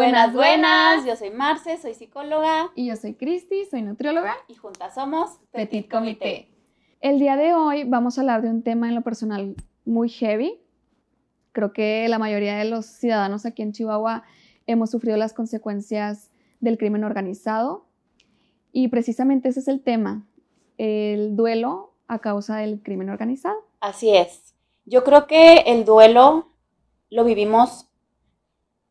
Buenas, buenas, yo soy Marce, soy psicóloga. Y yo soy Cristi, soy nutrióloga. Y juntas somos Petit, Comité. El día de hoy vamos a hablar de un tema en lo personal muy heavy. Creo que la mayoría de los ciudadanos aquí en Chihuahua hemos sufrido las consecuencias del crimen organizado. Y precisamente ese es el tema, el duelo a causa del crimen organizado. Así es. Yo creo que el duelo lo vivimos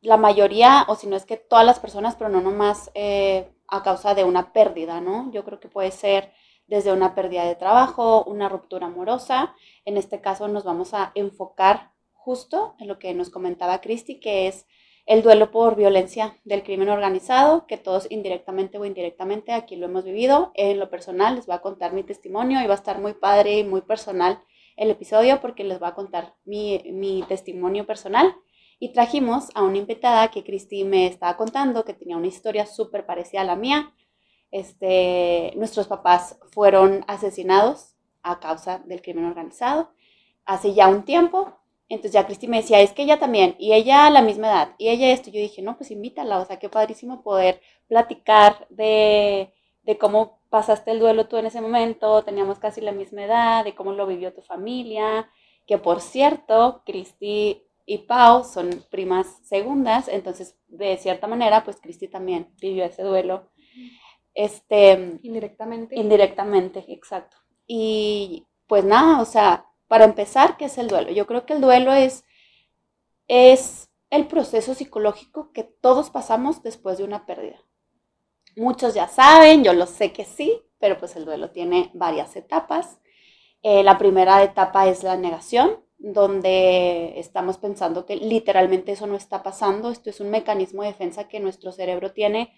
la mayoría, o si no es que todas las personas, pero no nomás eh, a causa de una pérdida, ¿no? Yo creo que puede ser desde una pérdida de trabajo, una ruptura amorosa. En este caso nos vamos a enfocar justo en lo que nos comentaba Cristi, que es el duelo por violencia del crimen organizado, que todos indirectamente o indirectamente aquí lo hemos vivido. En lo personal les voy a contar mi testimonio y va a estar muy padre y muy personal el episodio porque les voy a contar mi, mi testimonio personal y trajimos a una invitada que Cristi me estaba contando, que tenía una historia súper parecida a la mía. Este, nuestros papás fueron asesinados a causa del crimen organizado hace ya un tiempo. Entonces ya Cristi me decía, es que ella también, y ella a la misma edad, y ella esto. Yo dije, no, pues invítala, o sea, qué padrísimo poder platicar de, de cómo pasaste el duelo tú en ese momento, teníamos casi la misma edad, de cómo lo vivió tu familia, que por cierto, Cristi y Pau son primas segundas, entonces de cierta manera, pues Cristi también vivió ese duelo. Este, indirectamente. Indirectamente, exacto. Y pues nada, o sea, para empezar, ¿qué es el duelo? Yo creo que el duelo es, es el proceso psicológico que todos pasamos después de una pérdida. Muchos ya saben, yo lo sé que sí, pero pues el duelo tiene varias etapas. Eh, la primera etapa es la negación, donde estamos pensando que literalmente eso no está pasando. Esto es un mecanismo de defensa que nuestro cerebro tiene,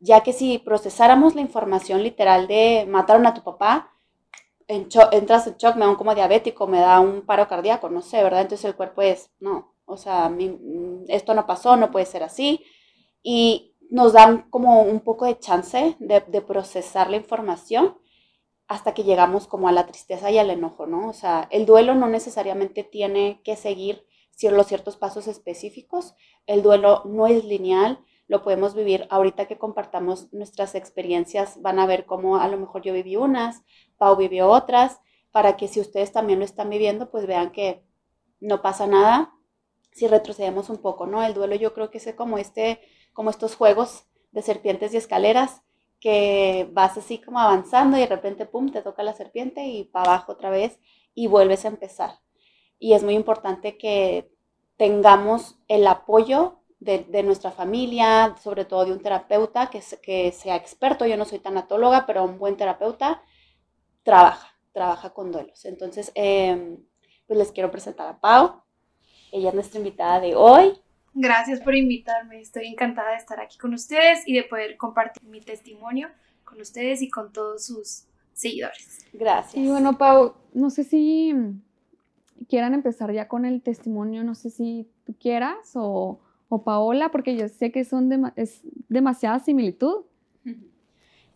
ya que si procesáramos la información literal de mataron a tu papá, entras en shock, me da como diabético, me da un paro cardíaco, no sé, ¿verdad? Entonces el cuerpo es, no, o sea, esto no pasó, no puede ser así. Y nos dan como un poco de chance de procesar la información hasta que llegamos como a la tristeza y al enojo, ¿no? O sea, el duelo no necesariamente tiene que seguir ciertos pasos específicos, el duelo no es lineal, lo podemos vivir ahorita que compartamos nuestras experiencias, van a ver cómo a lo mejor yo viví unas, Pau vivió otras, para que si ustedes también lo están viviendo, pues vean que no pasa nada si retrocedemos un poco, ¿no? El duelo yo creo que es como este, como estos juegos de serpientes y escaleras, que vas así como avanzando y de repente, pum, te toca la serpiente y para abajo otra vez y vuelves a empezar. Y es muy importante que tengamos el apoyo de, nuestra familia, sobre todo de un terapeuta que, que sea experto. Yo no soy tanatóloga, pero un buen terapeuta trabaja, trabaja con duelos. Entonces, em, pues les quiero presentar a Pau. Ella es nuestra invitada de hoy. Gracias por invitarme. Estoy encantada de estar aquí con ustedes y de poder compartir mi testimonio con ustedes y con todos sus seguidores. Gracias. Y bueno, Pau, no sé si quieran empezar ya con el testimonio, no sé si tú quieras o, o Paola, porque yo sé que son es demasiada similitud.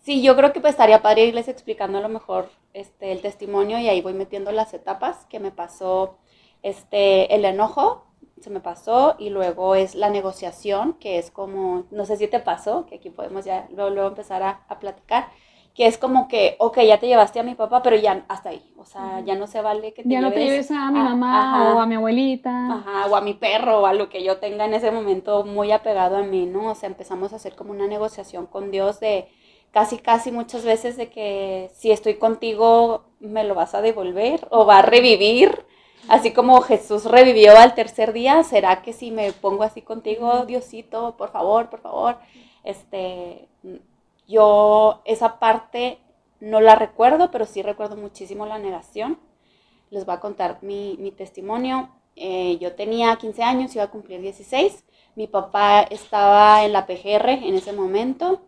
Sí, yo creo que pues estaría padre irles explicando a lo mejor este, el testimonio y ahí voy metiendo las etapas que me pasó este, el enojo, se me pasó y luego es la negociación, que es como, no sé si te pasó, que aquí podemos ya luego, empezar a, a, platicar, que es como que, ok, ya te llevaste a mi papá, pero ya hasta ahí, o sea, ya no se vale que te ya lleves. no te lleves a mi mamá o a mi abuelita. Ajá, o a mi perro o a lo que yo tenga en ese momento muy apegado a mí, ¿no? O sea, empezamos a hacer como una negociación con Dios de casi, casi muchas veces de que si estoy contigo me lo vas a devolver o va a revivir Así como Jesús revivió al tercer día, ¿será que si me pongo así contigo, Diosito, por favor, por favor? Este, yo esa parte no la recuerdo, pero sí recuerdo muchísimo la negación. Les voy a contar mi, testimonio. Eh, yo tenía 15 años, iba a cumplir 16. Mi papá estaba en la PGR en ese momento,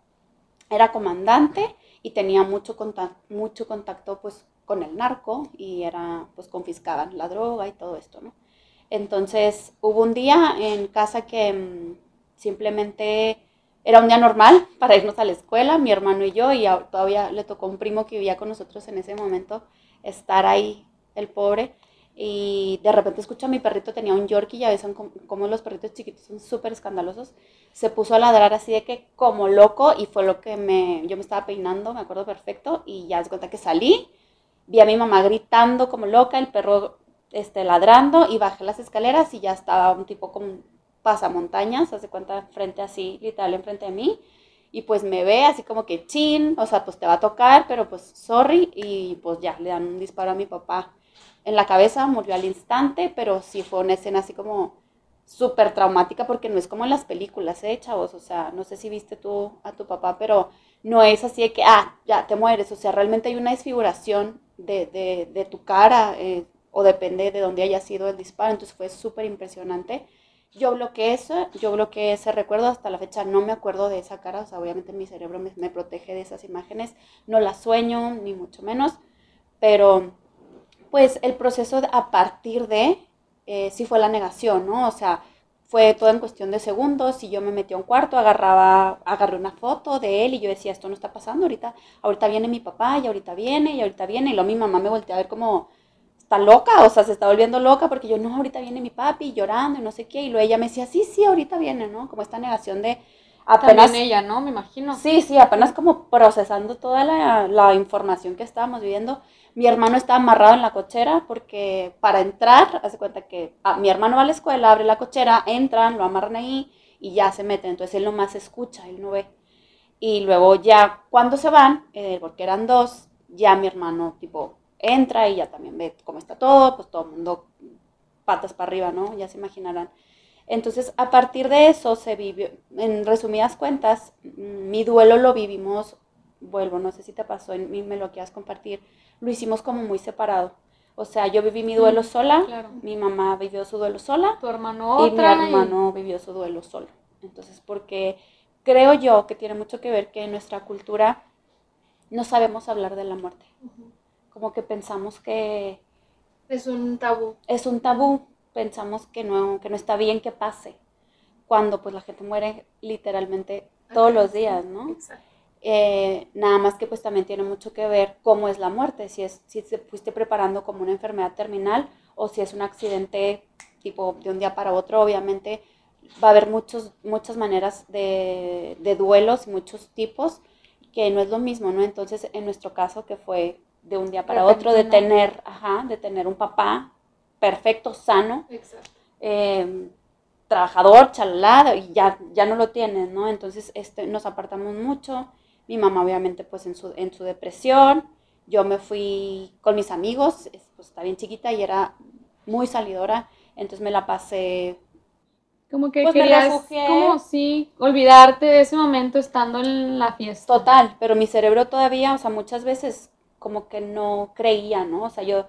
era comandante y tenía mucho contacto, mucho contacto pues con el narco y era, pues confiscaban la droga y todo esto, ¿no? Entonces hubo un día en casa que mm, simplemente era un día normal para irnos a la escuela, mi hermano y yo, y todavía le tocó un primo que vivía con nosotros en ese momento estar ahí, el pobre. y de repente escucho a mi perrito, tenía un Yorkie, ya ves como, los perritos chiquitos son súper escandalosos, se puso a ladrar así de que como loco y fue lo que me, yo me estaba peinando, me acuerdo perfecto, y ya es cuenta que salí, vi a mi mamá gritando como loca, el perro este, ladrando y bajé las escaleras y ya estaba un tipo como pasamontañas, hace cuenta frente así, literal enfrente de mí, y pues me ve así como que chin, o sea, pues te va a tocar, pero pues sorry, y pues ya, le dan un disparo a mi papá en la cabeza, murió al instante, pero sí fue una escena así como súper traumática porque no es como en las películas, ¿eh, chavos? O sea, no sé si viste tú a tu papá, pero no es así de que, ah, ya te mueres, o sea, realmente hay una desfiguración de, de, de tu cara eh, o depende de dónde haya sido el disparo, entonces fue súper impresionante. Yo bloqueé eso, yo bloqueé ese recuerdo, hasta la fecha no me acuerdo de esa cara, o sea, obviamente mi cerebro me, protege de esas imágenes, no las sueño, ni mucho menos, pero pues el proceso a partir de, eh, sí fue la negación, ¿no? O sea, fue todo en cuestión de segundos y yo me metí a un cuarto, agarraba, agarré una foto de él y yo decía, esto no está pasando ahorita, ahorita viene mi papá y ahorita viene y ahorita viene. Y luego mi mamá me volteó a ver como, está loca, o sea, se está volviendo loca porque yo, no, ahorita viene mi papi llorando y no sé qué, y luego ella me decía, sí, sí, ahorita viene, ¿no? Como esta negación de apenas... También ella, ¿no? Me imagino. Sí, sí, apenas como procesando toda la, la información que estábamos viviendo mi hermano está amarrado en la cochera porque para entrar, hace cuenta que ah, mi hermano va a la escuela, abre la cochera, entran, lo amarran ahí y ya se meten. Entonces él nomás escucha, él no ve. Y luego ya cuando se van, eh, porque eran dos, ya mi hermano tipo entra y ya también ve cómo está todo, pues todo el mundo patas para arriba, ¿no? Ya se imaginarán. Entonces, a partir de eso se vivió, en resumidas cuentas, mi duelo lo vivimos, vuelvo, no sé si te pasó, me lo quieras compartir, lo hicimos como muy separado. O sea, yo viví mi duelo sola, mi mamá vivió su duelo sola. Tu hermano otra. Y mi hermano vivió su duelo solo. Entonces, porque creo yo que tiene mucho que ver que en nuestra cultura no sabemos hablar de la muerte. Como que pensamos que... Es un tabú. Es un tabú. Pensamos que no, que no está bien que pase. Cuando pues la gente muere literalmente todos los días, ¿no? Exacto. Eh, nada más que pues también tiene mucho que ver cómo es la muerte, si, es, si se fuiste preparando como una enfermedad terminal o si es un accidente tipo de un día para otro, obviamente va a haber muchos, muchas maneras de, de duelos, muchos tipos, que no es lo mismo, ¿no? Entonces, en nuestro caso, que fue de un día para otro, de tener, ajá, de tener un papá perfecto, sano, eh, trabajador, chalada, y ya, ya no lo tienes, ¿no? Entonces, este, nos apartamos mucho, mi mamá obviamente pues en su, en su depresión, yo me fui con mis amigos, pues está bien chiquita y era muy salidora, entonces me la pasé como que pues querías, como sí, olvidarte de ese momento estando en la fiesta. Total, pero mi cerebro todavía, o sea, muchas veces como que no creía, ¿no? O sea, yo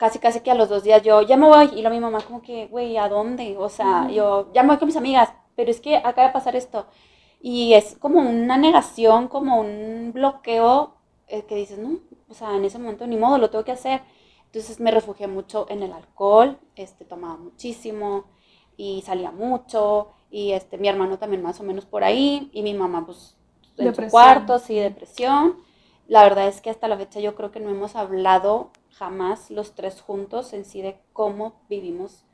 casi, casi que a los dos días yo, ya me voy, y lo mi mamá como que, güey, ¿a dónde? O sea, yo, ya me voy con mis amigas, pero es que acaba de pasar esto. Y es como una negación, como un bloqueo eh, que dices, no, o sea, en ese momento ni modo, lo tengo que hacer. Entonces me refugié mucho en el alcohol, este, tomaba muchísimo y salía mucho y este, mi hermano también más o menos por ahí y mi mamá pues en su cuarto, sí, depresión. La verdad es que hasta la fecha yo creo que no hemos hablado jamás los tres juntos en sí de cómo vivimos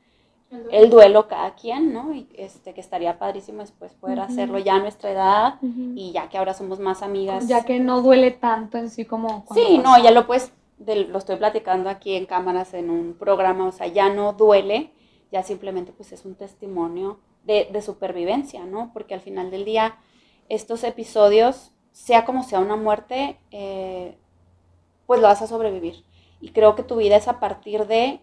el duelo cada quien, ¿no? Y este, que estaría padrísimo después poder hacerlo ya a nuestra edad y ya que ahora somos más amigas. Ya que no duele tanto en sí como... Sí, no, ya lo pues, lo estoy platicando aquí en cámaras en un programa, o sea, ya no duele, ya simplemente pues es un testimonio de, de supervivencia, ¿no? Porque al final del día, estos episodios, sea como sea una muerte, eh, pues lo vas a sobrevivir. Y creo que tu vida es a partir de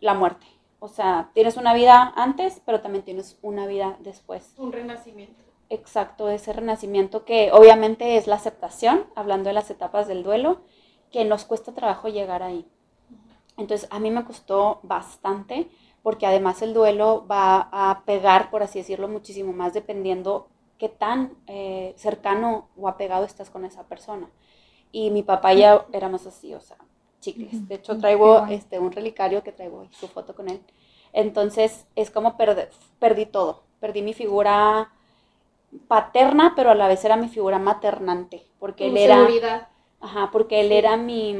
la muerte o sea, tienes una vida antes, pero también tienes una vida después. Un renacimiento. Exacto, ese renacimiento que obviamente es la aceptación, hablando de las etapas del duelo, que nos cuesta trabajo llegar ahí. Entonces, a mí me costó bastante, porque además el duelo va a pegar, por así decirlo, muchísimo más dependiendo qué tan eh, cercano o apegado estás con esa persona. Y mi papá ya éramos así, o sea, chicles. De hecho, traigo este, un relicario que traigo su foto con él. Entonces, es como perdí todo. Perdí mi figura paterna, pero a la vez era mi figura maternante. Porque él era. Ajá, porque él era mi.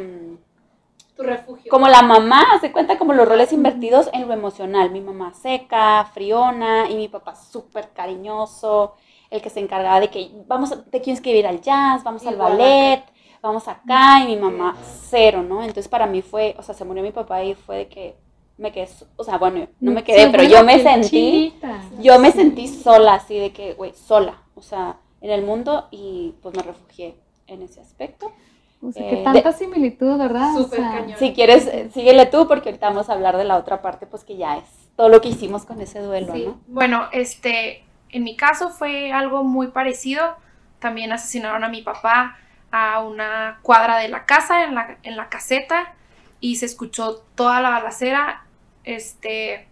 Tu refugio. como la mamá, se cuenta como los roles invertidos en lo emocional. Mi mamá seca, friona y mi papá súper cariñoso, el que se encargaba de que vamos, a- te quiero inscribir al jazz, vamos al ballet, vamos acá y mi mamá cero, ¿no? Entonces para mí fue, o sea, se murió mi papá y fue de que me quedé, o sea, bueno, no me quedé, Sí, pero yo me sentí, chinita. yo me sentí sola, así de que, güey, sola, o sea, en el mundo y pues me refugié en ese aspecto. O sea, Eh, que de- tanta similitud, ¿verdad? O Súper sea, cañón. Si quieres, síguele tú porque ahorita vamos a hablar de la otra parte, pues que ya es todo lo que hicimos con ese duelo, Sí. ¿no? Bueno, este, en mi caso fue algo muy parecido. También asesinaron a mi papá a una cuadra de la casa, en la, en la caseta, y se escuchó toda la balacera. Este,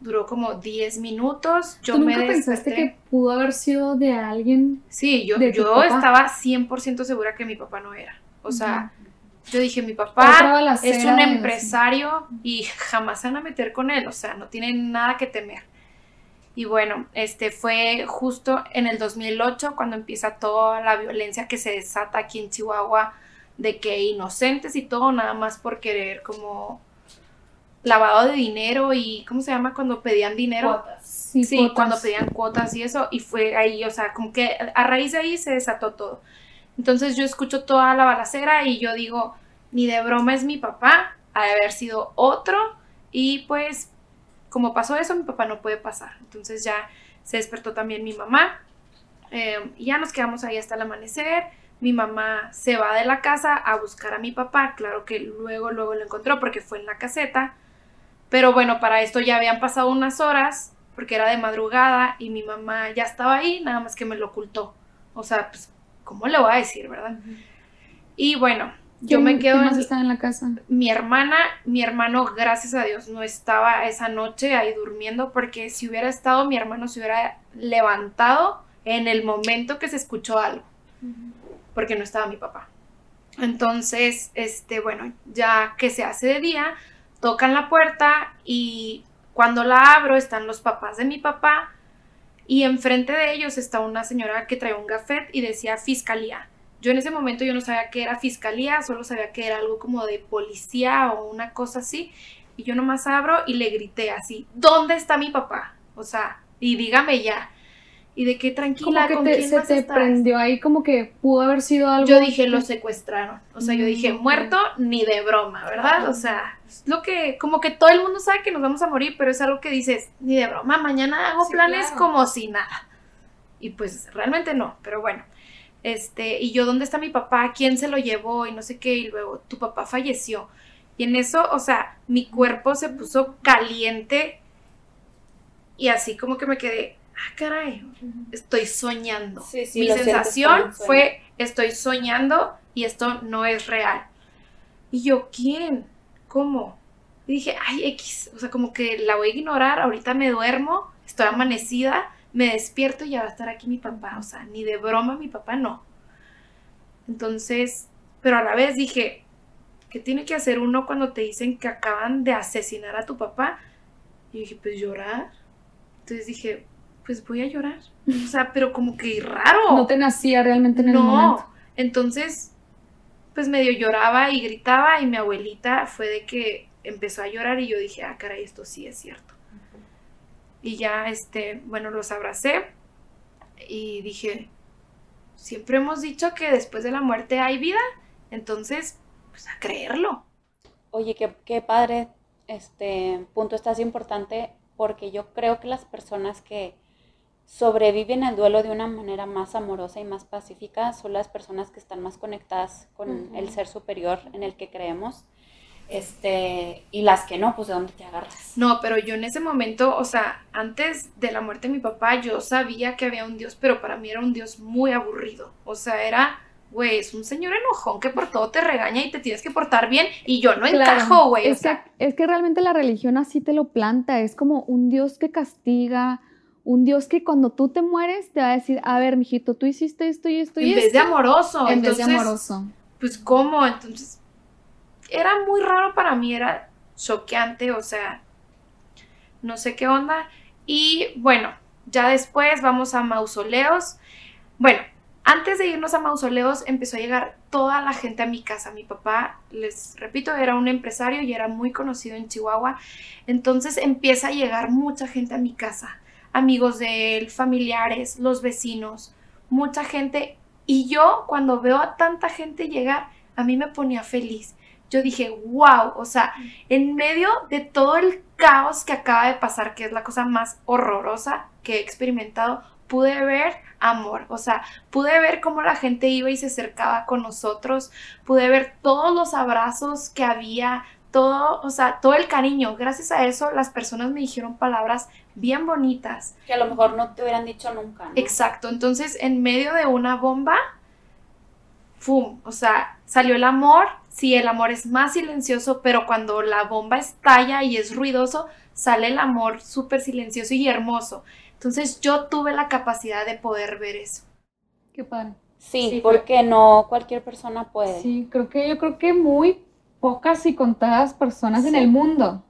duró como 10 minutos. Yo ¿Tú me nunca pensaste que pudo haber sido de alguien? Sí, yo, yo estaba 100% segura que mi papá no era. O sea, yo dije, mi papá es un empresario y jamás se van a meter con él, o sea, no tienen nada que temer. Y bueno, este fue justo en el 2008 cuando empieza toda la violencia que se desata aquí en Chihuahua de que inocentes y todo nada más por querer como lavado de dinero y ¿cómo se llama cuando pedían dinero? Sí, Sí, cuotas. cuando pedían cuotas y eso, y fue ahí, o sea, como que a raíz de ahí se desató todo. Entonces yo escucho toda la balacera y yo digo, ni de broma es mi papá, ha de haber sido otro, y pues como pasó eso, mi papá no puede pasar. Entonces ya se despertó también mi mamá, eh, y ya nos quedamos ahí hasta el amanecer. Mi mamá se va de la casa a buscar a mi papá, claro que luego, luego lo encontró porque fue en la caseta. Pero bueno, para esto ya habían pasado unas horas, porque era de madrugada y mi mamá ya estaba ahí, nada más que me lo ocultó. O sea, pues, ¿cómo le voy a decir, verdad? Y bueno, yo ¿Quién- me quedo más estaba en la casa? mi hermana, mi hermano, gracias a Dios, no estaba esa noche ahí durmiendo, porque si hubiera estado, mi hermano se hubiera levantado en el momento que se escuchó algo, porque no estaba mi papá. Entonces, este, bueno, ya que se hace de día, tocan la puerta y cuando la abro están los papás de mi papá y enfrente de ellos está una señora que trae un gafet y decía fiscalía. Yo en ese momento yo no sabía que era fiscalía, solo sabía que era algo como de policía o una cosa así. Y yo nomás abro y le grité así, ¿dónde está mi papá? O sea, y dígame ya. Y de qué tranquila, Como que ¿con te- quién se más te estás? prendió ahí como que pudo haber sido algo. Yo dije, lo secuestraron. O sea, yo dije, Mm. muerto ni de broma, ¿verdad? O sea, es lo que, como que todo el mundo sabe que nos vamos a morir, pero es algo que dices, ni de broma, mañana hago Sí, planes claro. como si nada. Y pues realmente no, pero bueno. Este, y yo, ¿dónde está mi papá? ¿Quién se lo llevó? Y no sé qué, y luego, tu papá falleció. Y en eso, o sea, mi cuerpo se puso caliente y así como que me quedé, ah, caray, estoy soñando. Sí, sí, Mi sensación fue, estoy soñando y esto no es real. Y yo, ¿quién? ¿Cómo? Y dije, ay, X, o sea, como que la voy a ignorar, ahorita me duermo, estoy amanecida, me despierto y ya va a estar aquí mi papá, o sea, ni de broma mi papá no. Entonces, pero a la vez dije, ¿qué tiene que hacer uno cuando te dicen que acaban de asesinar a tu papá? Y dije, pues llorar. Entonces dije, pues voy a llorar. O sea, pero como que raro. No te nacía realmente en el No. momento. Entonces, pues medio lloraba y gritaba y mi abuelita fue de que empezó a llorar y yo dije, ah, caray, esto sí es cierto. Y ya, este, bueno, los abracé y dije, siempre hemos dicho que después de la muerte hay vida, entonces, pues a creerlo. Oye, qué, qué padre este punto estás importante porque yo creo que las personas que sobreviven al duelo de una manera más amorosa y más pacífica son las personas que están más conectadas con el ser superior en el que creemos. Este, y las que no, pues de dónde te agarras. No, pero yo en ese momento, o sea, antes de la muerte de mi papá, yo sabía que había un Dios, pero para mí era un Dios muy aburrido. O sea, era, güey, es un señor enojón que por todo te regaña y te tienes que portar bien y yo no Claro. encajo, güey. o Es, sea, que, es que realmente la religión así te lo planta. Es como un Dios que castiga, un Dios que cuando tú te mueres te va a decir, a ver, mijito, tú hiciste esto y esto y en vez esto. de amoroso. en vez entonces, de amoroso. pues, ¿cómo? Entonces, era muy raro para mí, era choqueante, o sea, no sé qué onda. Y bueno, ya después vamos a mausoleos. Bueno, Antes de irnos a mausoleos empezó a llegar toda la gente a mi casa. Mi papá, les repito, era un empresario y era muy conocido en Chihuahua. Entonces empieza a llegar mucha gente a mi casa. Amigos de él, familiares, los vecinos, mucha gente. Y yo cuando veo a tanta gente llegar, a mí me ponía feliz. Yo dije, wow, o sea, en medio de todo el caos que acaba de pasar, que es la cosa más horrorosa que he experimentado, pude ver amor, o sea, pude ver cómo la gente iba y se acercaba con nosotros, pude ver todos los abrazos que había, todo, o sea, todo el cariño. Gracias a eso las personas me dijeron palabras bien bonitas. Que a lo mejor no te hubieran dicho nunca. ¿no? Exacto, entonces en medio de una bomba, ¡fum! O sea, salió el amor, sí, el amor es más silencioso, pero cuando la bomba estalla y es ruidoso, sale el amor súper silencioso y hermoso. Entonces yo tuve la capacidad de poder ver eso. Qué padre. Sí, Sí, porque no cualquier persona puede. Sí, creo que yo creo que muy pocas y contadas personas en el mundo.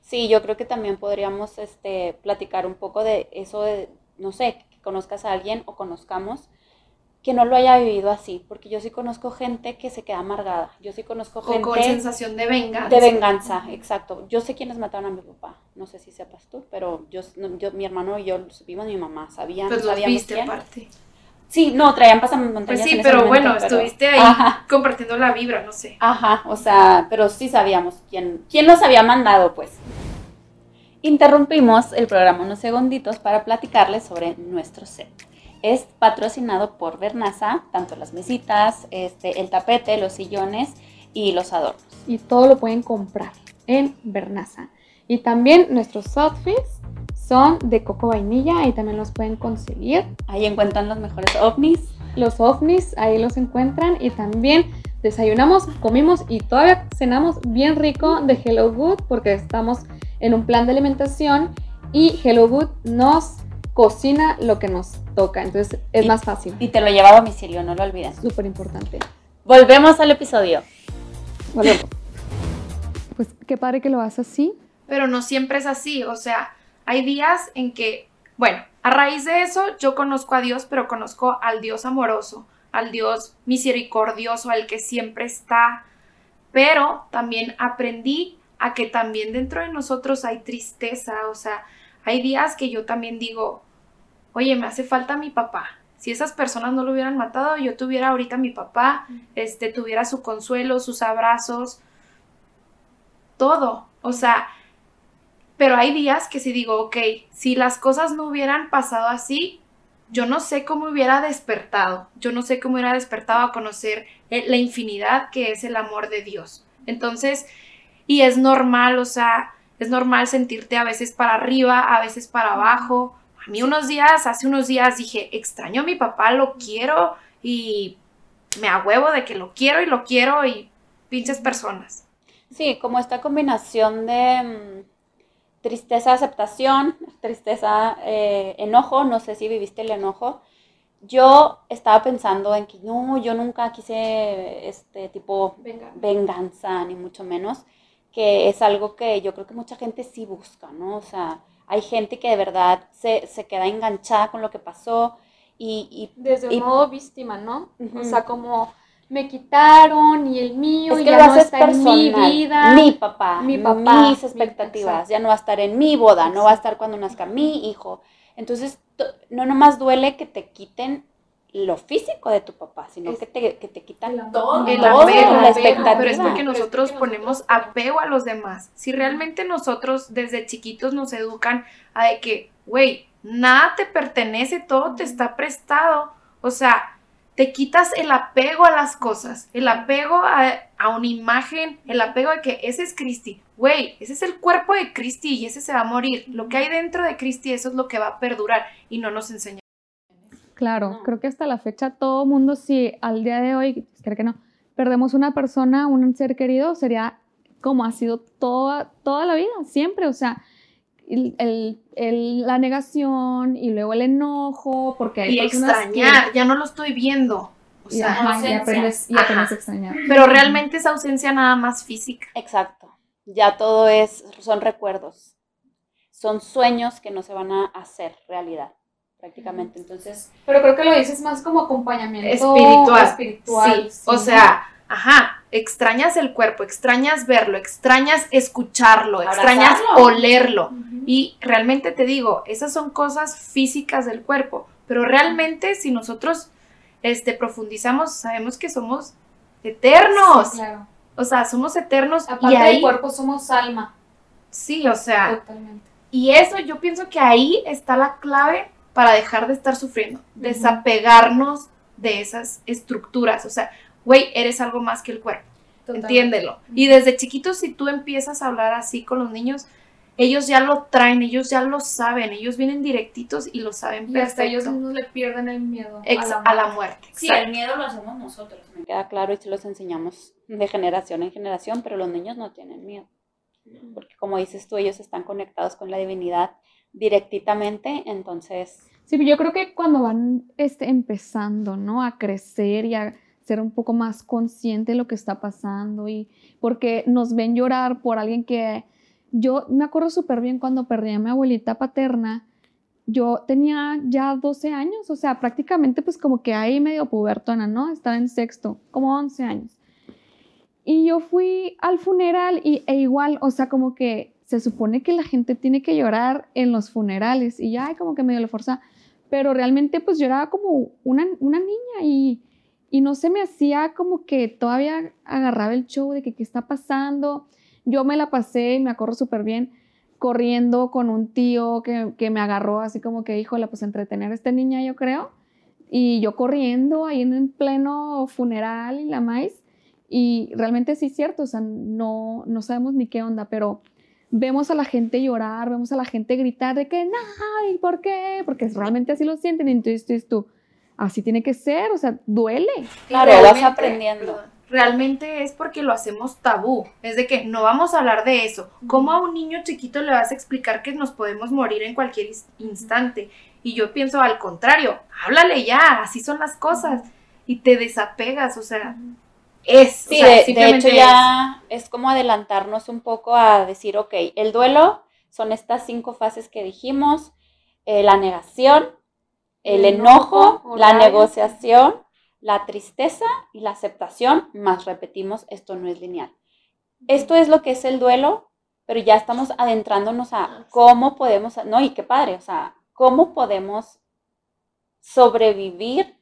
Sí, yo creo que también podríamos este, platicar un poco de eso de, no sé, que conozcas a alguien o conozcamos que no lo haya vivido así, porque yo sí conozco gente que se queda amargada, yo sí conozco O con gente sensación de venganza. de venganza, exacto. Yo sé quiénes mataron a mi papá, no sé si sepas tú, pero yo, yo mi hermano y yo lo supimos, mi mamá sabía, Pues los viste quién. aparte. Sí, no, traían pasamontañas Pues sí, en ese pero momento, bueno, pero- estuviste ahí Ajá. compartiendo la vibra, no sé. Ajá, o sea, pero sí sabíamos quién, quién nos había mandado, pues. Interrumpimos el programa unos segunditos para platicarles sobre nuestro set. Es patrocinado por Bernaza, tanto las mesitas, este, el tapete, los sillones y los adornos. Y todo lo pueden comprar en Bernaza. Y también nuestros outfits son de coco vainilla y también los pueden conseguir. Ahí encuentran los mejores ovnis. Los ovnis ahí los encuentran y también desayunamos, comimos y todavía cenamos bien rico de Hello Good porque estamos en un plan de alimentación y Hello Good nos cocina lo que nos toca, entonces es Y- más fácil. Y te lo lleva a domicilio, no lo olviden. Súper importante. Volvemos al episodio. Volvemos. Pues qué padre que lo hagas así. Pero no siempre es así, o sea, hay días en que, bueno, a raíz de eso yo conozco a Dios, pero conozco al Dios amoroso, al Dios misericordioso, al que siempre está, pero también aprendí a que también dentro de nosotros hay tristeza, o sea, hay días que yo también digo, oye, me hace falta mi papá. Si esas personas no lo hubieran matado, yo tuviera ahorita a mi papá, este, tuviera su consuelo, sus abrazos, todo. O sea, pero hay días que si digo, ok, si las cosas no hubieran pasado así, yo no sé cómo hubiera despertado. Yo no sé cómo hubiera despertado a conocer eh, la infinidad que es el amor de Dios. Entonces, y es normal, o sea, es normal sentirte a veces para arriba, a veces para abajo. A mí unos días, hace unos días dije, extraño a mi papá, lo quiero y me ahuevo de que lo quiero y lo quiero y pinches personas. Sí, como esta combinación de mm, tristeza, aceptación, tristeza, eh, enojo, no sé si viviste el enojo. Yo estaba pensando en que no, yo nunca quise este tipo Venga. venganza, ni mucho menos, que es algo que yo creo que mucha gente sí busca, ¿no? O sea, hay gente que de verdad se, se queda enganchada con lo que pasó y, y Desde un Y- modo víctima, ¿no? O sea, como me quitaron y el mío es y que ya lo no está en mi personal. vida. Mi papá, Mi papá, mis mi- expectativas. ya no va a estar en mi boda, no va a estar cuando nazca mi hijo. Entonces, to- no nomás duele que te quiten lo físico de tu papá, sino Es- que te, que te quitan el amor. todo, El todo, apego, la pero es expectativa. porque nosotros ponemos apego a los demás. Si realmente nosotros desde chiquitos nos educan a de que, güey, nada te pertenece, todo te está prestado. O sea, te quitas el apego a las cosas, el apego a, a una imagen, el apego de que ese es Cristi. Güey, ese es el cuerpo de Cristi y ese se va a morir. Lo que hay dentro de Cristi, eso es lo que va a perdurar y no nos enseña. Claro, No. creo que hasta la fecha todo mundo, si al día de hoy, creo que no, perdemos una persona, un ser querido, sería como ha sido toda, toda la vida, siempre, o sea, el- el- el- la negación y luego el enojo, porque hay Y personas que- extrañar, ya no lo estoy viendo. O y, sea, ajá, y ausencia. aprendes, y Ajá. aprendes a extrañar. Pero realmente es ausencia nada más física. Exacto. Ya todo es, son recuerdos. Son sueños que no se van a hacer realidad prácticamente. Entonces, Pero creo que lo dices más como acompañamiento Espiritual. espiritual, Sí, o sea, ajá, extrañas el cuerpo, extrañas verlo, extrañas escucharlo, extrañas olerlo. Y realmente te digo, esas son cosas físicas del cuerpo, pero realmente si nosotros este, profundizamos, sabemos que somos eternos. Sí, claro. O sea, somos eternos Aparte y ahí, del cuerpo somos alma. sí, o sea, Totalmente. y eso yo pienso que ahí está la clave para dejar de estar sufriendo, desapegarnos de esas estructuras. O sea, güey, eres algo más que el cuerpo. Totalmente. Entiéndelo. Y desde chiquitos, si tú empiezas a hablar así con los niños, ellos ya lo traen, ellos ya lo saben, ellos vienen directitos y lo saben Y hasta ellos perfecto. mismos le pierden el miedo Ex- a la muerte. sí, Exacto. el miedo lo hacemos nosotros, me queda claro y se los enseñamos de generación en generación, pero los niños no tienen miedo. Porque como dices tú, ellos están conectados con la divinidad directamente, entonces Sí, yo creo que cuando van este, empezando, ¿no? A crecer y a ser un poco más consciente de lo que está pasando y porque nos ven llorar por alguien que yo me acuerdo súper bien cuando perdí a mi abuelita paterna, yo tenía ya 12 años, o sea, prácticamente pues como que ahí medio pubertona, ¿no? Estaba en sexto, como 11 años. Y yo fui al funeral y, e igual, o sea, como que se supone que la gente tiene que llorar en los funerales y ya ay, como que medio le forza, pero realmente pues era como una, una niña y, y no se me hacía como que todavía agarraba el show de que qué está pasando. Yo me la pasé, me acuerdo súper bien, corriendo con un tío que, que me agarró así como que, híjole, pues entretener a esta niña yo creo. Y yo corriendo ahí en el pleno funeral y la maíz. Y realmente sí es cierto, o sea, no, no sabemos ni qué onda, pero vemos a la gente llorar, vemos a la gente gritar de que, no, ¿y por qué? Porque realmente así lo sienten. Y entonces tú, así tiene que ser, o sea, duele. claro, vas Realmente- aprendiendo. Realmente es porque lo hacemos tabú. Es de que no vamos a hablar de eso. ¿Cómo a un niño chiquito le vas a explicar que nos podemos morir en cualquier instante? Y yo pienso al contrario, háblale ya, así son las cosas. Y te desapegas, o sea, es. Sí, o sea, de- hecho ya es como adelantarnos un poco a decir, ok, el duelo son estas cinco fases que dijimos, eh, la negación, el, El enojo, enojo la negociación, la tristeza y la aceptación, más repetimos, esto no es lineal. Esto es lo que es el duelo, pero ya estamos adentrándonos a cómo podemos, no, y qué padre, o sea, cómo podemos sobrevivir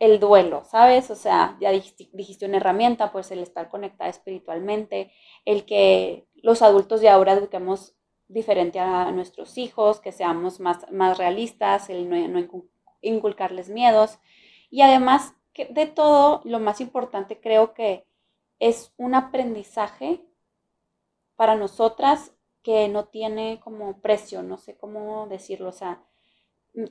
el duelo, ¿sabes? O sea, ya dijiste, una herramienta, pues el estar conectada espiritualmente, el que los adultos de ahora eduquemos diferente a nuestros hijos, que seamos más, más realistas, el no, no incu- inculcarles miedos. Y además de todo, lo más importante creo que es un aprendizaje para nosotras que no tiene como precio, no sé cómo decirlo, o sea,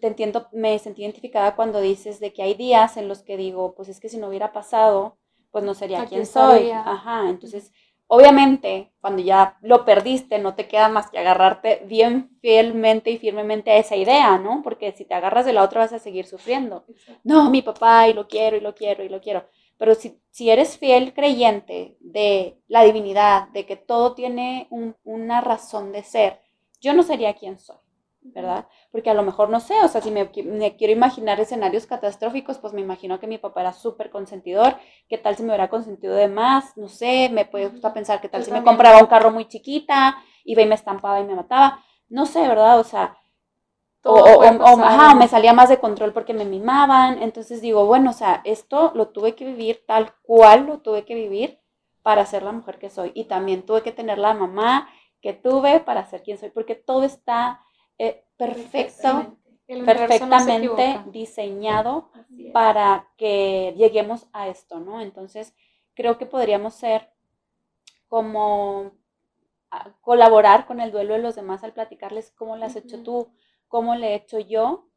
te entiendo, me sentí identificada cuando dices de que hay días en los que digo, pues es que si no hubiera pasado, pues no sería Aquí quien soy. estaría. Ajá, entonces, obviamente, cuando ya lo perdiste, no te queda más que agarrarte bien fielmente y firmemente a esa idea, ¿no? Porque si te agarras de la otra vas a seguir sufriendo. No, mi papá, y lo quiero, y lo quiero, y lo quiero. Pero si, si eres fiel creyente de la divinidad, de que todo tiene un- una razón de ser, yo no sería quien soy. ¿Verdad? Porque a lo mejor no sé, o sea, si me, me quiero imaginar escenarios catastróficos, pues me imagino que mi papá era súper consentidor, qué tal si me hubiera consentido de más, no sé, me puede gustar pensar qué tal Yo si me compraba un carro muy chiquita, iba y me estampaba y me mataba, no sé, ¿verdad? O sea, o, o- ajá, o me salía más de control porque me mimaban, entonces digo, bueno, o sea, esto lo tuve que vivir tal cual lo tuve que vivir para ser la mujer que soy, y también tuve que tener la mamá que tuve para ser quien soy, porque todo está perfecto, no perfectamente diseñado para que lleguemos a esto, ¿no? Entonces, creo que podríamos ser como a- colaborar con el duelo de los demás al platicarles cómo lo has hecho tú, cómo le he hecho yo.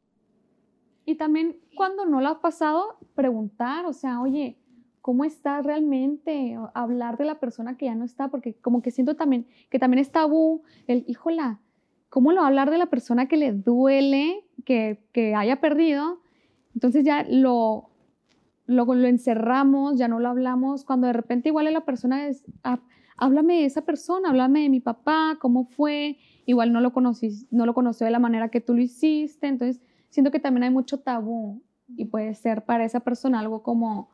Y también cuando no lo ha pasado, preguntar, o sea, oye, ¿cómo estás realmente? O hablar de la persona que ya no está, porque como que siento también que también es tabú el, híjola, ¿cómo lo va a hablar de la persona que le duele que, que haya perdido? Entonces ya lo, lo, lo encerramos, ya no lo hablamos, cuando de repente igual la persona es, "Ah, háblame de esa persona, háblame de mi papá, cómo fue, igual no lo conocí, no lo conoció de la manera que tú lo hiciste, entonces siento que también hay mucho tabú y puede ser para esa persona algo como...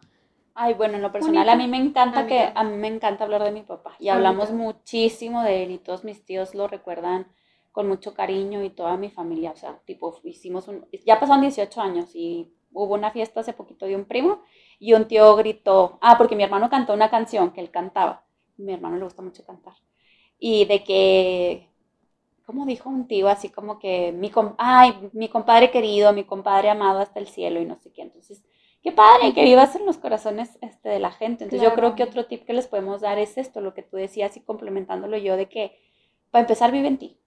Ay, bueno, en lo personal a mí me encanta que a mí me encanta hablar de mi papá y hablamos muchísimo de él y todos mis tíos lo recuerdan con mucho cariño y toda mi familia, o sea, tipo hicimos un ya pasaron 18 años y hubo una fiesta hace poquito de un primo y un tío gritó, ah, porque mi hermano cantó una canción que él cantaba. Mi hermano le gusta mucho cantar. Y de que como dijo un tío, así como que mi, ay, mi compadre querido, mi compadre amado hasta el cielo y no sé qué. Entonces, qué padre que vivas en los corazones este, de la gente. Entonces, yo creo que otro tip que les podemos dar es esto, lo que tú decías y complementándolo yo, de que para empezar vive en ti.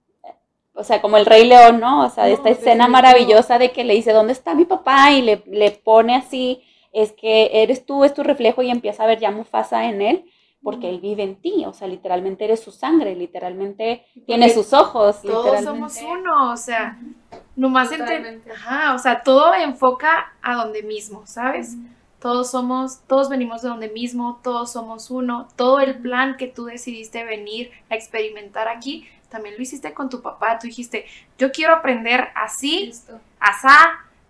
O sea, como el Rey León, ¿no? O sea, esta escena maravillosa de que le dice, ¿dónde está mi papá? Y le, le pone así, es que eres tú, es tu reflejo y empieza a ver ya Mufasa en él porque Él vive en ti, o sea, literalmente eres su sangre, literalmente tiene sus ojos. Todos somos uno, o sea, nomás entre, ajá, o sea, todo enfoca a donde mismo, ¿sabes? Todos somos, todos venimos de donde mismo, todos somos uno, todo el plan que tú decidiste venir a experimentar aquí, también lo hiciste con tu papá, tú dijiste, yo quiero aprender así, asá,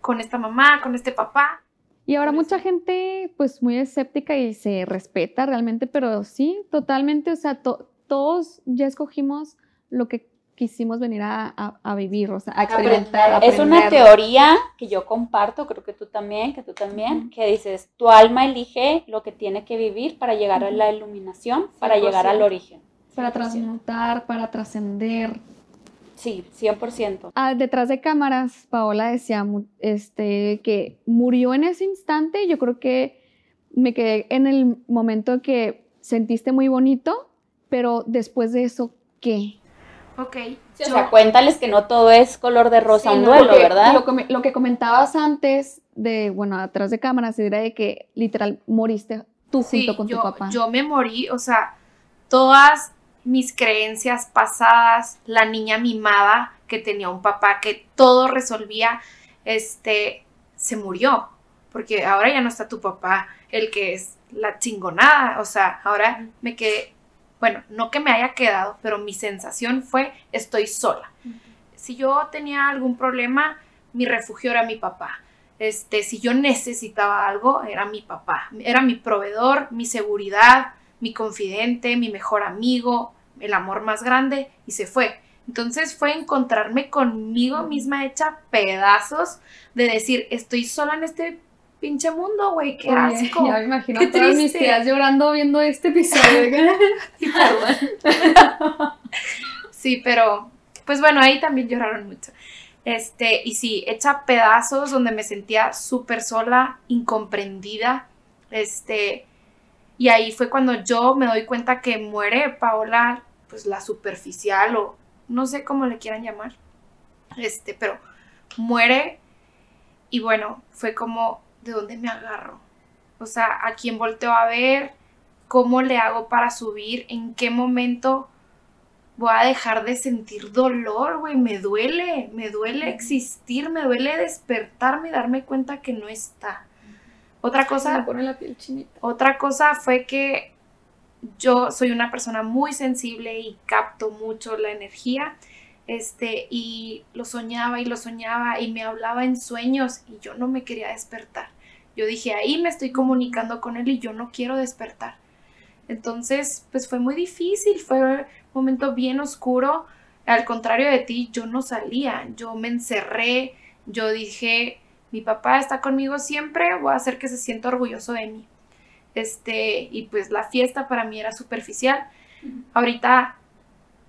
con esta mamá, con este papá, y ahora mucha gente pues muy escéptica y se respeta realmente, pero sí, totalmente, o sea, todos ya escogimos lo que quisimos venir a, vivir, o sea, a experimentar. Es una teoría que yo comparto, creo que tú también, que tú también, que dices, tu alma elige lo que tiene que vivir para llegar a la iluminación, para llegar al origen. Para transmutar, para trascender, Sí, 100%. Ah, detrás de cámaras, Paola decía este, que murió en ese instante. Yo creo que me quedé en el momento que sentiste muy bonito, pero después de eso, ¿qué? Ok. o sea, cuéntales que no todo es color de rosa un duelo, ¿verdad? Lo que, comentabas antes de, bueno, atrás de cámaras, era de que literal moriste tú junto con tu papá. Yo me morí, o sea, todas mis creencias pasadas, la niña mimada que tenía un papá que todo resolvía, este, se murió, porque ahora ya no está tu papá, el que es la chingonada, o sea, ahora me quedé, bueno, no que me haya quedado, pero mi sensación fue, estoy sola. Si yo tenía algún problema, mi refugio era mi papá. Este, si yo necesitaba algo, era mi papá, era mi proveedor, mi seguridad, mi confidente, mi mejor amigo, el amor más grande y se fue. Entonces fue encontrarme conmigo misma hecha pedazos de decir, estoy sola en este pinche mundo, güey, qué asco. Ya me imagino qué todas mis tías llorando viendo este episodio. sí, pero pues bueno, ahí también lloraron mucho. Este, y sí, hecha pedazos donde me sentía súper sola, incomprendida. Este, y ahí fue cuando yo me doy cuenta que muere Paola, pues la superficial o no sé cómo le quieran llamar. Este, pero muere y bueno, fue como de dónde me agarro. O sea, a quién volteo a ver, cómo le hago para subir, en qué momento voy a dejar de sentir dolor, güey, me duele, me duele existir, me duele despertarme y darme cuenta que no está. Otra cosa. la piel chinita. Otra cosa fue que yo soy una persona muy sensible y capto mucho la energía. Este, y lo soñaba y lo soñaba y me hablaba en sueños y yo no me quería despertar. Yo dije, ahí me estoy comunicando con él y yo no quiero despertar. Entonces, pues fue muy difícil, fue un momento bien oscuro. Al contrario de ti, yo no salía, yo me encerré, yo dije, mi papá está conmigo siempre, voy a hacer que se sienta orgulloso de mí. Este, y pues la fiesta para mí era superficial. Ahorita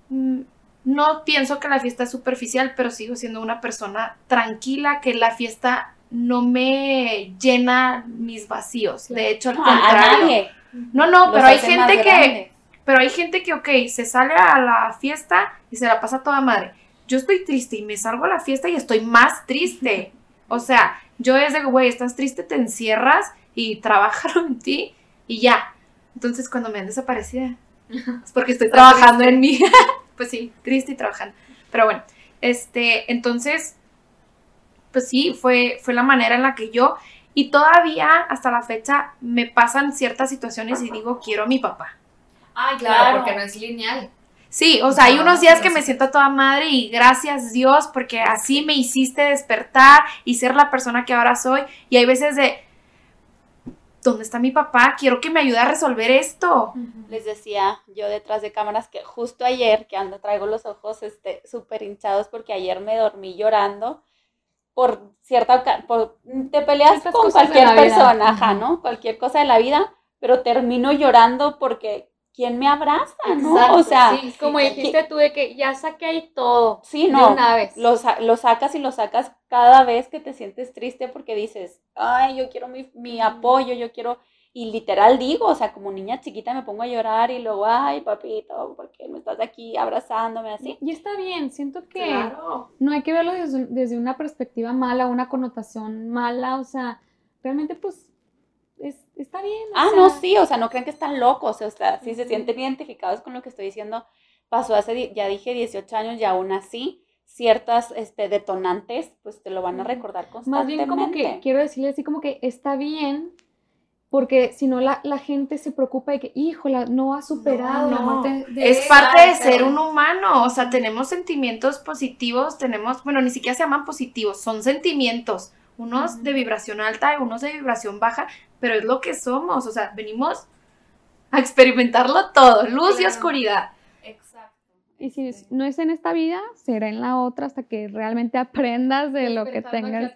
mm, no pienso que la fiesta es superficial, pero sigo siendo una persona tranquila, que la fiesta no me llena mis vacíos. De hecho, al contrario. No, no, pero hay gente que, pero hay gente que, ok, se sale a la fiesta y se la pasa toda madre. Yo estoy triste y me salgo a la fiesta y estoy más triste. O sea, yo es de, güey, estás triste, te encierras y trabajaron en ti y ya. Entonces, cuando me han desaparecido, es porque estoy trabajando en mí. pues sí, triste y trabajando. Pero bueno, este, entonces, pues sí, fue, fue la manera en la que yo, y todavía hasta la fecha me pasan ciertas situaciones y digo, quiero a mi papá. Ay, claro, porque no es lineal. Sí, o sea, hay unos días que me siento a toda madre y gracias Dios porque así me hiciste despertar y ser la persona que ahora soy. Y hay veces de, ¿dónde está mi papá? Quiero que me ayude a resolver esto. Les decía yo detrás de cámaras que justo ayer, que ando, traigo los ojos este, súper hinchados porque ayer me dormí llorando por cierta, por, te peleas con cualquier persona, ajá. ¿no? Cualquier cosa de la vida, pero termino llorando porque ¿quién me abraza, no? Exacto, o sea, sí, como dijiste tú de que ya saqué ahí todo sí, de no, una vez. lo, sa- lo sacas y lo sacas cada vez que te sientes triste porque dices, ay, yo quiero mi, mi apoyo, yo quiero, y literal digo, o sea, como niña chiquita me pongo a llorar y luego, ay, papito, ¿por qué no estás aquí abrazándome así? Y está bien, siento que Claro. no hay que verlo desde, desde una perspectiva mala, una connotación mala, o sea, realmente pues es- está bien. Ah, sea, no, sí, o sea, no crean que están locos, o sea, si se sienten identificados con lo que estoy diciendo, pasó hace, ya dije 18 años y aún así, ciertas este, detonantes, pues te lo van a recordar Más constantemente. bien como que quiero decirle así como que está bien, porque si no la, la gente se preocupa de que, híjola, no ha superado la no. muerte de Es él". parte de ser un humano, o sea, tenemos sentimientos positivos, tenemos, bueno, ni siquiera se llaman positivos, son sentimientos, unos de vibración alta y unos de vibración baja, pero es lo que somos, o sea, venimos a experimentarlo todo, luz y oscuridad. Exacto. Y si es- no es en esta vida, será en la otra hasta que realmente aprendas de lo que tengas.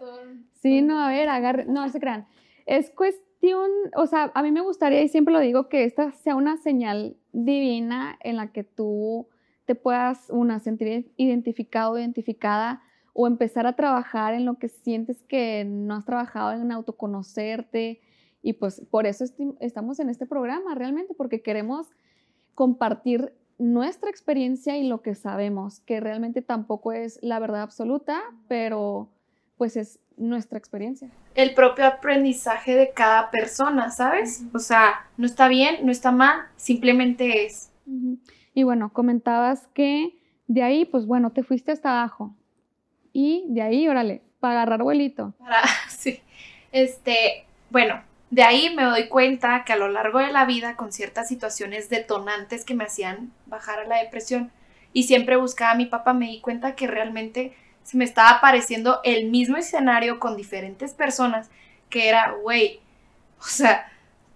Sí, no, a ver, agarre, no se crean. Es cuestión, o sea, a mí me gustaría, y siempre lo digo, que esta sea una señal divina en la que tú te puedas, una, sentir identificado, identificada, o empezar a trabajar en lo que sientes que no has trabajado, en autoconocerte. Y pues por eso estamos en este programa, realmente, porque queremos compartir nuestra experiencia y lo que sabemos, que realmente tampoco es la verdad absoluta, pero pues es nuestra experiencia. El propio aprendizaje de cada persona, ¿sabes? O sea, no está bien, no está mal, simplemente es. Y bueno, comentabas que de ahí, pues bueno, te fuiste hasta abajo. Y de ahí, órale, para agarrar vuelito. Para, sí. Este, bueno, de ahí me doy cuenta que a lo largo de la vida, con ciertas situaciones detonantes que me hacían bajar a la depresión, y siempre buscaba a mi papá, me di cuenta que realmente se me estaba apareciendo el mismo escenario con diferentes personas, que era, güey, o sea,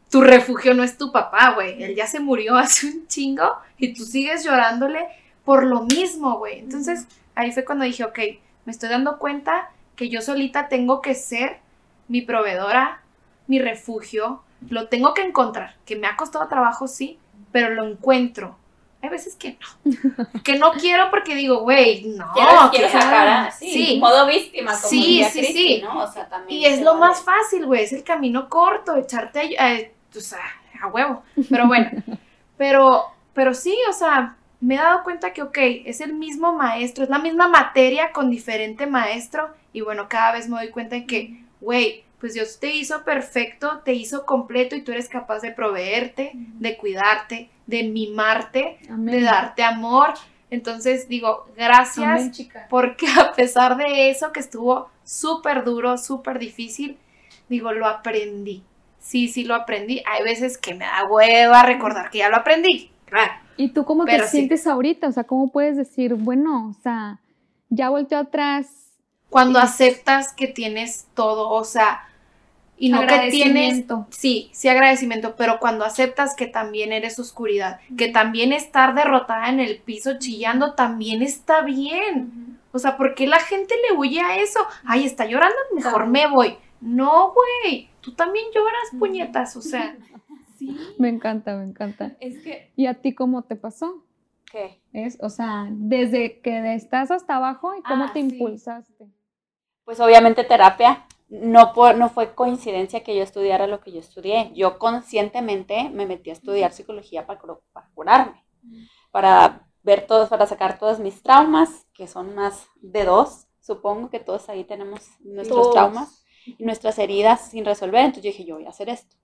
tu refugio no es tu papá, güey, él ya se murió hace un chingo y tú sigues llorándole por lo mismo, güey. Entonces, ahí fue cuando dije, ok, me estoy dando cuenta que yo solita tengo que ser mi proveedora, mi refugio, lo tengo que encontrar, que me ha costado trabajo, sí, pero lo encuentro. Hay veces que no, que no quiero porque digo, güey, no, sea- sacar a- sí, sí. modo víctima, como Sí, diría sí, Cristi, sí. ¿no? O sea, también Y es lo vale. más fácil, güey, es el camino corto, echarte a, eh, o sea, a huevo. Pero bueno, pero, pero sí, o sea, me he dado cuenta que, ok, es el mismo maestro, es la misma materia con diferente maestro. Y bueno, cada vez me doy cuenta de que, güey, pues Dios te hizo perfecto, te hizo completo y tú eres capaz de proveerte, de cuidarte, de mimarte, de darte amor. Entonces digo, gracias Amén, chica. porque a pesar de eso que estuvo súper duro, súper difícil, digo, lo aprendí. Sí, sí lo aprendí. Hay veces que me da hueva recordar que ya lo aprendí. Claro. ¿Y tú cómo Pero te sí. sientes ahorita? O sea, ¿cómo puedes decir, bueno, o sea, ya volteó atrás? Cuando aceptas que tienes todo, o sea, y no que tienes, sí, sí agradecimiento, pero cuando aceptas que también eres oscuridad, que también estar derrotada en el piso chillando también está bien. O sea, ¿por qué la gente le huye a eso? Ay, está llorando, mejor me voy. No, güey, tú también lloras, puñetas, o sea. Sí. Me encanta, me encanta. Es que ¿Y a ti cómo te pasó? ¿Qué? Es, o sea, desde que estás hasta abajo y cómo Ah, te sí. impulsaste. Pues obviamente terapia. No, por, no fue coincidencia que yo estudiara lo que yo estudié. Yo conscientemente me metí a estudiar psicología para, curarme, para ver todos, para sacar todos mis traumas, que son más de dos. Supongo que todos ahí tenemos nuestros Todos. traumas y nuestras heridas sin resolver. Entonces yo dije, yo voy a hacer esto.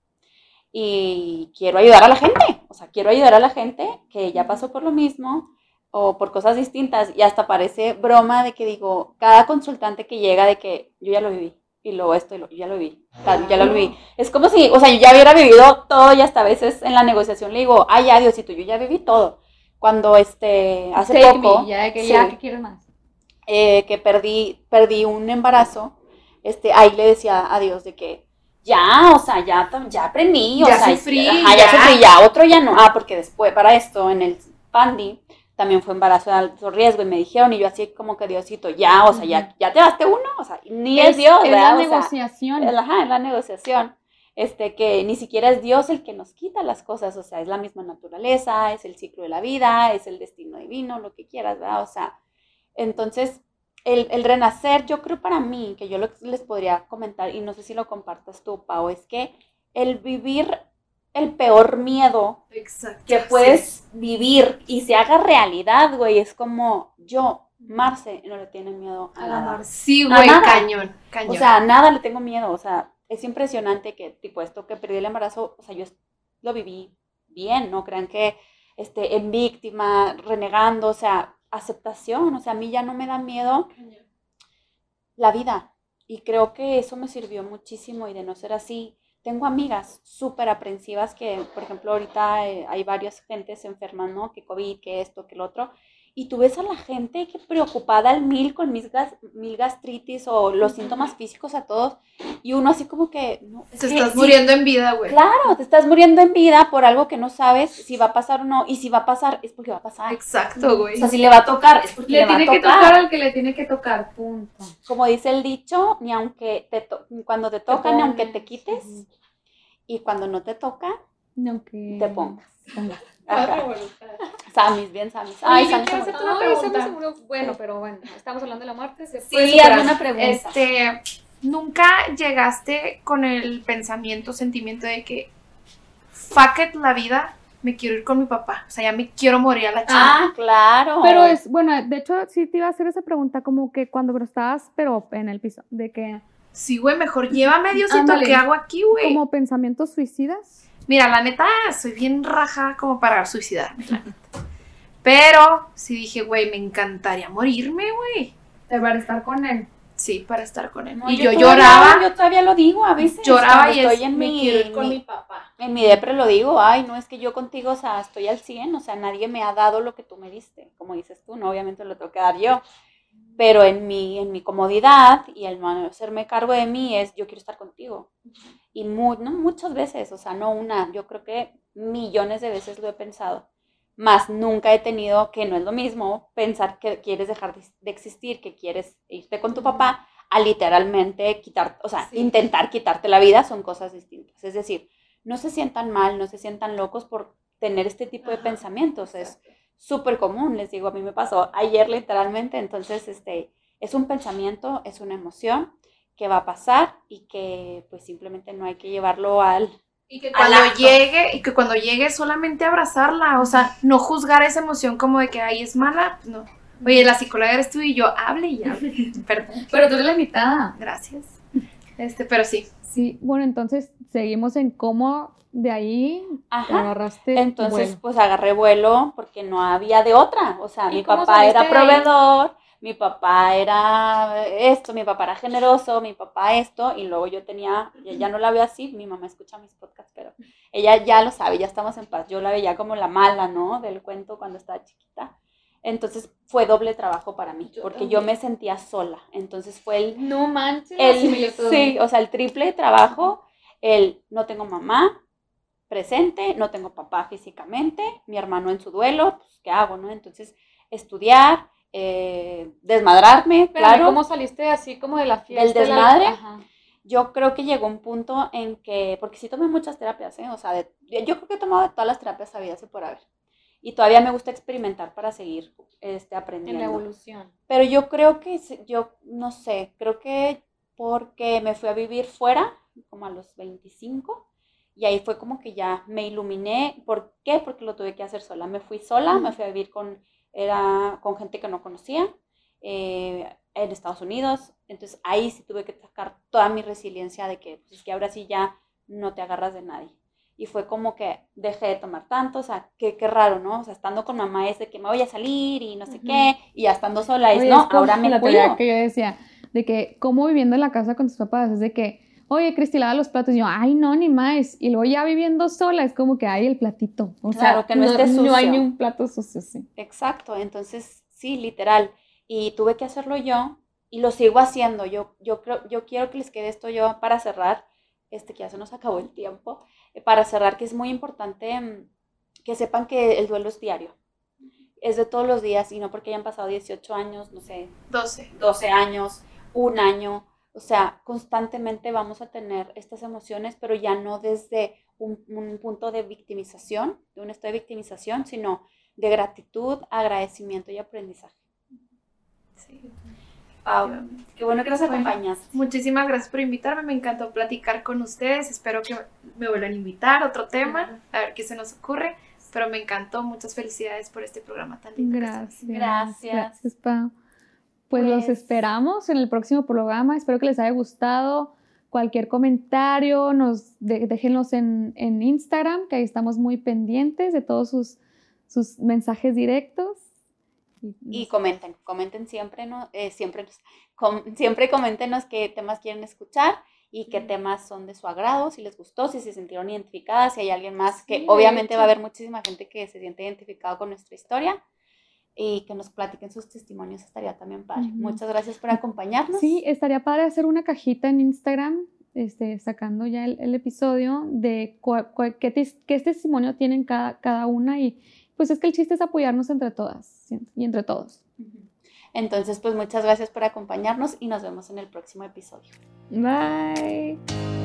Y quiero ayudar a la gente. O sea, quiero ayudar a la gente que ya pasó por lo mismo o por cosas distintas. Y hasta parece broma de que digo, cada consultante que llega de que yo ya lo viví. Y luego esto, y lo, ya lo viví, ya lo viví. Es como si, o sea, yo ya hubiera vivido todo y hasta a veces en la negociación le digo, ay, ya, Diosito, yo ya viví todo. cuando este, hace Take poco, me, ya, de que sí. ya, ¿qué quieres más? eh, que perdí, perdí un embarazo, este, ahí le decía a Dios de que ya, o sea, ya, ya aprendí, o Ya sea, sufrí, ajá, ya. ya. sufrí, ya, otro ya no, ah, porque después, para esto, en el Pandi, también fue embarazo de alto riesgo, y me dijeron, y yo así como que Diosito, ya, o sea, ya, ya te daste uno, o sea, ni es, Dios, es ¿verdad? la O sea, negociación. es ajá, es la negociación. Este, que ni siquiera es Dios el que nos quita las cosas, o sea, es la misma naturaleza, es el ciclo de la vida, es el destino divino, lo que quieras, ¿verdad? O sea, entonces, el, el renacer, yo creo para mí, que yo lo- les podría comentar, y no sé si lo compartas tú, Pau, es que el vivir el peor miedo Exacto. que puedes vivir y se haga realidad, güey, es como yo, Marce, no le tiene miedo a A la nada. mar. Sí, güey, cañón, cañón. O sea, a nada le tengo miedo. O sea, es impresionante que, tipo, esto que perdí el embarazo, o sea, yo lo viví bien, no crean que este, en víctima, renegando, o sea, aceptación. O sea, a mí ya no me da miedo la vida. Y creo que eso me sirvió muchísimo y de no ser así. Tengo amigas súper aprensivas que, por ejemplo, ahorita eh, hay varias gentes enfermas, ¿no? Que COVID, que esto, que lo otro. Y tú ves a la gente que preocupada al mil con mis gas- mil gastritis o los síntomas físicos a todos. Y uno así como que... No, es Te que estás sí, muriendo en vida, güey. Claro, te estás muriendo en vida por algo que no sabes si va a pasar o no. Y si va a pasar, es porque va a pasar. Exacto, güey. O sea, si le va a tocar, es porque le, Le va a tiene que tocar tocar al que le tiene que tocar, punto. como dice el dicho, ni aunque te to- cuando te toca, ni aunque te quites, ujú. y cuando no te toca, No, que... te pongas. pongas. Ajá. Samis, bien Samis. Ay, Samis. una Ay, pregunta. seguro- Bueno, pero bueno, estamos hablando de la muerte. Se Sí, puede alguna pregunta. Este, ¿nunca llegaste con el pensamiento, sentimiento de que fuck it la vida, me quiero ir con mi papá? O sea, ya me quiero morir a la chica. Ah, claro. Pero es, bueno, de hecho sí te iba a hacer esa pregunta como que cuando pero estabas, pero en el piso, de que Sí, güey, mejor llévame, Diosito. ¿qué hago aquí, güey? como pensamientos suicidas. Mira, la neta, soy bien raja como para suicidarme, la neta. Pero sí dije, güey, me encantaría morirme, güey. Para estar con él. Sí, para estar con él. No, y yo, lloraba, Yo todavía lo digo a veces. lloraba y estoy es, en me mi, quiero ir con mi- mi papá. En mi depre lo digo, ay, no, es que yo contigo, o sea, estoy al 100, o sea, nadie me ha dado lo que tú me diste, como dices tú, no, obviamente lo tengo que dar yo, pero en mi, en mi comodidad y el no hacerme cargo de mí es, yo quiero estar contigo, y no muchas veces, o sea, no una, yo creo que millones de veces lo he pensado, más nunca he tenido, que no es lo mismo, pensar que quieres dejar de, de existir, que quieres irte con tu papá, a literalmente quitar, o sea, Sí. intentar quitarte la vida, son cosas distintas, es decir, no se sientan mal, no se sientan locos por tener este tipo de Ajá, pensamientos. Es súper común, les digo, a mí me pasó ayer literalmente, entonces este, es un pensamiento, es una emoción que va a pasar y que pues simplemente no hay que llevarlo al... Y que cuando llegue, y que cuando llegue solamente abrazarla, o sea, no juzgar esa emoción como de que ahí es mala, pues no. Oye, la psicóloga eres tú y yo, hable y hable. Perdón. Pero tú eres la invitada. Gracias. Este, pero sí. Sí, bueno, entonces seguimos en cómo de ahí te Ajá. agarraste. Entonces vuelo. pues agarré vuelo porque no había de otra. O sea, ¿Y mi papá era ahí? Mi papá era esto, mi papá era generoso, mi papá esto, y luego yo tenía, ya, ya no la veo así, mi mamá escucha mis podcasts, pero ella ya lo sabe, ya estamos en paz. Yo la veía como la mala, ¿no? Del cuento cuando estaba chiquita. Entonces fue doble trabajo para mí, Yo porque yo me sentía sola. Entonces fue el, No manches. el sí, o sea, el triple trabajo, el no tengo mamá presente, no tengo papá físicamente, mi hermano en su duelo, pues, ¿qué hago, no? Entonces, estudiar, eh, desmadrarme, Pero claro. ¿cómo saliste así como de la fiesta? ¿Del la- desmadre? Ajá. Yo creo que llegó un punto en que, porque sí tomé muchas terapias, ¿eh? O sea, de- yo creo que he tomado de todas las terapias habidas y por haber. Y todavía me gusta experimentar para seguir este, En aprendiendo. la evolución. Pero yo creo que, yo no sé, creo que porque me fui a vivir fuera, como a los 25, y ahí fue como que ya me iluminé. ¿Por qué? Porque lo tuve que hacer sola. Me fui sola, me fui a vivir con, era, con gente que no conocía eh, en Estados Unidos. Entonces ahí sí tuve que sacar toda mi resiliencia de que, pues es que ahora sí ya no te agarras de nadie. Y fue como que dejé de tomar tanto, o sea, qué, qué raro, ¿no? O sea, estando con mamá es de que me voy a salir y no sé qué, y ya estando sola es, Oye, no, es como ahora me la cuido. que yo decía, de que cómo viviendo en la casa con tus papás, es de que, oye, Cristi, lava los platos. Y yo, ay, no, ni más. Y luego ya viviendo sola, es como que hay el platito. O Claro, sea, que no esté No hay sucio. ni un plato sucio, sí. Exacto, entonces sí, literal. Y tuve que hacerlo yo y lo sigo haciendo. Yo, yo creo, yo quiero que les quede esto yo para cerrar, este que ya se nos acabó el tiempo, eh, para cerrar que es muy importante mm, que sepan que el duelo es diario. Es de todos los días y no porque hayan pasado 18 años, no sé, 12. 12 años, un año. O sea, constantemente vamos a tener estas emociones, pero ya no desde un, un punto de victimización, de un estado de victimización, sino de gratitud, agradecimiento y aprendizaje. Sí. Pau, qué bueno que nos Bueno. acompañas. Muchísimas gracias por invitarme, me encantó platicar con ustedes, espero que me vuelvan a invitar a otro tema, a ver qué se nos ocurre, pero me encantó, muchas felicidades por este programa tan lindo. Gracias. Gracias. Gracias, Pau. Pues, los Pues- esperamos en el próximo programa. Espero que les haya gustado. Cualquier comentario, nos de- déjenlos en, en Instagram, que ahí estamos muy pendientes de todos sus, sus mensajes directos. Y comenten, comenten siempre, ¿no? Eh, siempre, com- siempre coméntenos qué temas quieren escuchar y qué temas son de su agrado, si les gustó, si se sintieron identificadas, si hay alguien más, que Sí, obviamente va a haber muchísima gente que se siente identificado con nuestra historia y que nos platiquen sus testimonios, estaría también padre. Muchas gracias por acompañarnos. Sí, estaría padre hacer una cajita en Instagram, este, sacando ya el, el episodio de qué, tes- qué testimonio tienen cada, cada una y pues es que el chiste es apoyarnos entre todas y entre todos. Entonces, pues muchas gracias por acompañarnos y nos vemos en el próximo episodio. Bye.